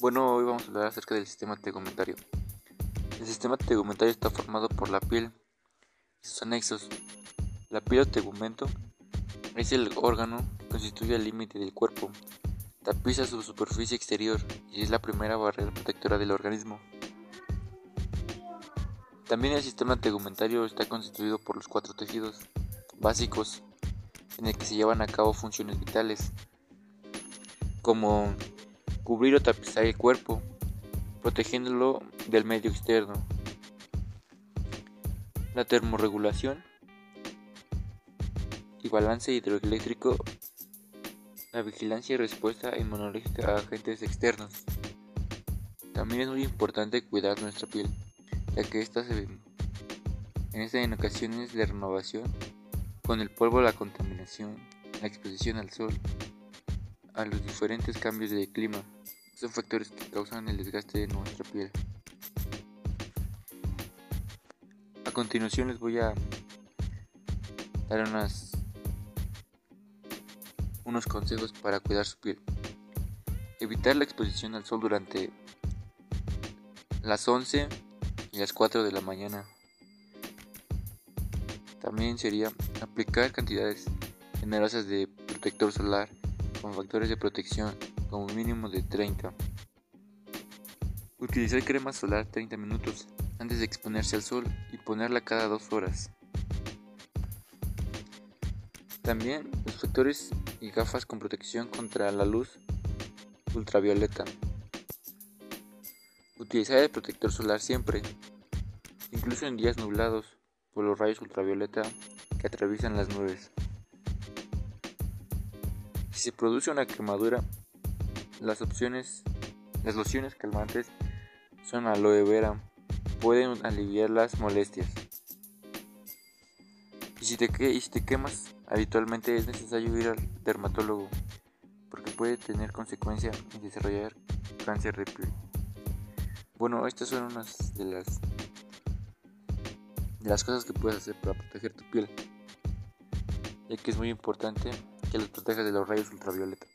Bueno, hoy vamos a hablar acerca del sistema tegumentario. El sistema tegumentario está formado por la piel y sus anexos. La piel o tegumento es el órgano que constituye el límite del cuerpo, tapiza su superficie exterior y es la primera barrera protectora del organismo. También el sistema tegumentario está constituido por los cuatro tejidos básicos en el que se llevan a cabo funciones vitales, como cubrir o tapizar el cuerpo, protegiéndolo del medio externo. La termorregulación y balance hidroeléctrico, la vigilancia y respuesta inmunológica a agentes externos. También es muy importante cuidar nuestra piel, ya que esta se en esta en ocasiones de renovación con el polvo, la contaminación, la exposición al sol, los diferentes cambios de clima son factores que causan el desgaste de nuestra piel. A continuación les voy a dar unas, unos consejos para cuidar su piel. Evitar la exposición al sol durante las 11 y las 4 de la mañana. También sería aplicar cantidades generosas de protector solar con factores de protección como mínimo de 30. Utilizar crema solar 30 minutos antes de exponerse al sol y ponerla cada 2 horas. También los factores y gafas con protección contra la luz ultravioleta. Utilizar el protector solar siempre, incluso en días nublados por los rayos ultravioleta que atraviesan las nubes. Si se produce una quemadura, las opciones, las lociones calmantes son aloe vera, pueden aliviar las molestias. Y si, te te quemas, habitualmente es necesario ir al dermatólogo, porque puede tener consecuencia en desarrollar cáncer de piel. Bueno, estas son unas de las de las cosas que puedes hacer para proteger tu piel, ya que es muy importante que los protejas de los rayos ultravioleta.